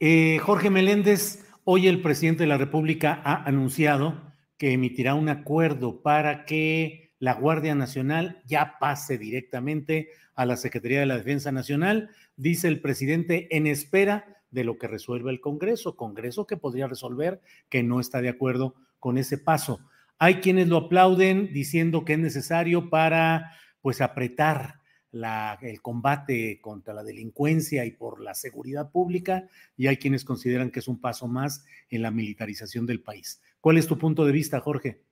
Eh, Jorge Meléndez, hoy el presidente de la República ha anunciado que emitirá un acuerdo para que la Guardia Nacional ya pase directamente a la Secretaría de la Defensa Nacional, dice el presidente, en espera de lo que resuelva el Congreso, Congreso que podría resolver que no está de acuerdo con ese paso. Hay quienes lo aplauden diciendo que es necesario para pues apretar el combate contra la delincuencia y por la seguridad pública, y hay quienes consideran que es un paso más en la militarización del país. ¿Cuál es tu punto de vista, Jorge?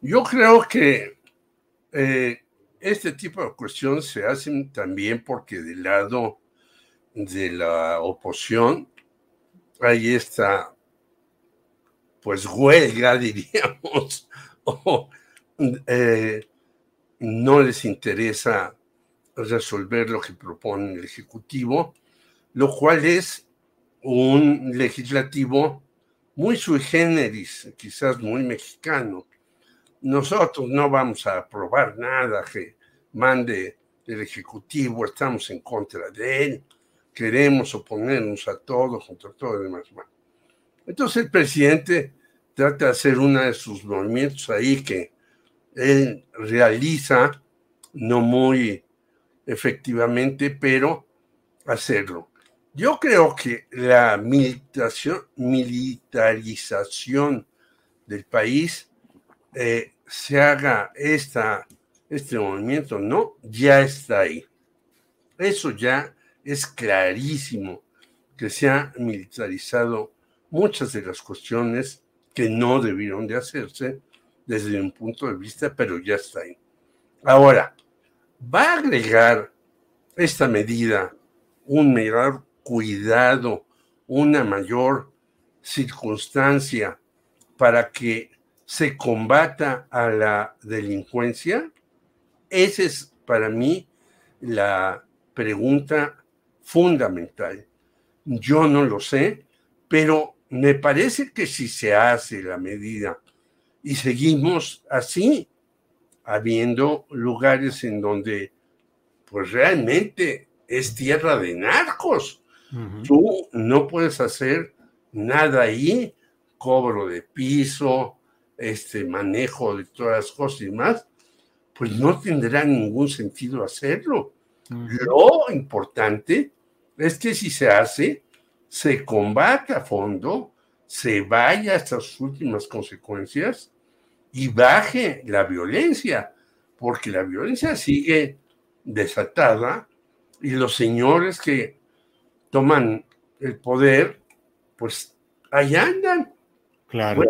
Yo creo que eh, este tipo de cuestiones se hacen también porque del lado de la oposición hay esta, pues, huelga, diríamos, o eh, no les interesa resolver lo que propone el Ejecutivo, lo cual es un legislativo muy sui generis, quizás muy mexicano. Nosotros no vamos a aprobar nada que mande el Ejecutivo, estamos en contra de él, queremos oponernos a todo, contra todo y demás. Entonces el presidente trata de hacer uno de sus movimientos ahí que él realiza, no muy efectivamente, pero hacerlo. Yo creo que la militarización, del país eh, se haga esta, este movimiento, no, ya está ahí. Eso ya es clarísimo que se ha militarizado muchas de las cuestiones que no debieron de hacerse desde un punto de vista, pero ya está ahí. Ahora, va a agregar esta medida un mayor cuidado, una mayor circunstancia para que se combata a la delincuencia? Esa es para mí la pregunta fundamental. Yo no lo sé, pero me parece que si se hace la medida y seguimos así, habiendo lugares en donde pues realmente es tierra de narcos. Tú no puedes hacer nada ahí, cobro de piso, este manejo de todas las cosas y más, pues no tendrá ningún sentido hacerlo. Lo importante es que si se hace, se combate a fondo, se vaya hasta sus últimas consecuencias y baje la violencia, porque la violencia sigue desatada y los señores que toman el poder, pues ahí andan. Claro.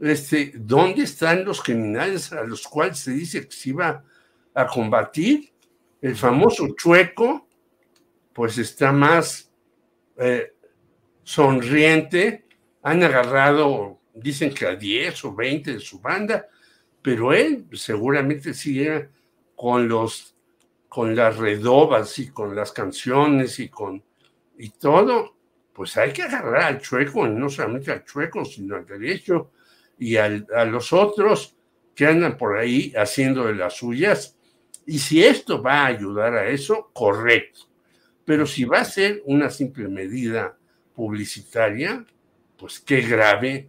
este, ¿Dónde están los criminales a los cuales se dice que se iba a combatir? El famoso chueco, pues está más eh, sonriente. Han agarrado, dicen que a 10 o 20 de su banda, pero él seguramente sigue con los con las redobas y con las canciones y con y todo, pues hay que agarrar al chueco, no solamente al chueco, sino al derecho y a los otros que andan por ahí haciendo de las suyas. Y si esto va a ayudar a eso, correcto. Pero si va a ser una simple medida publicitaria, pues qué grave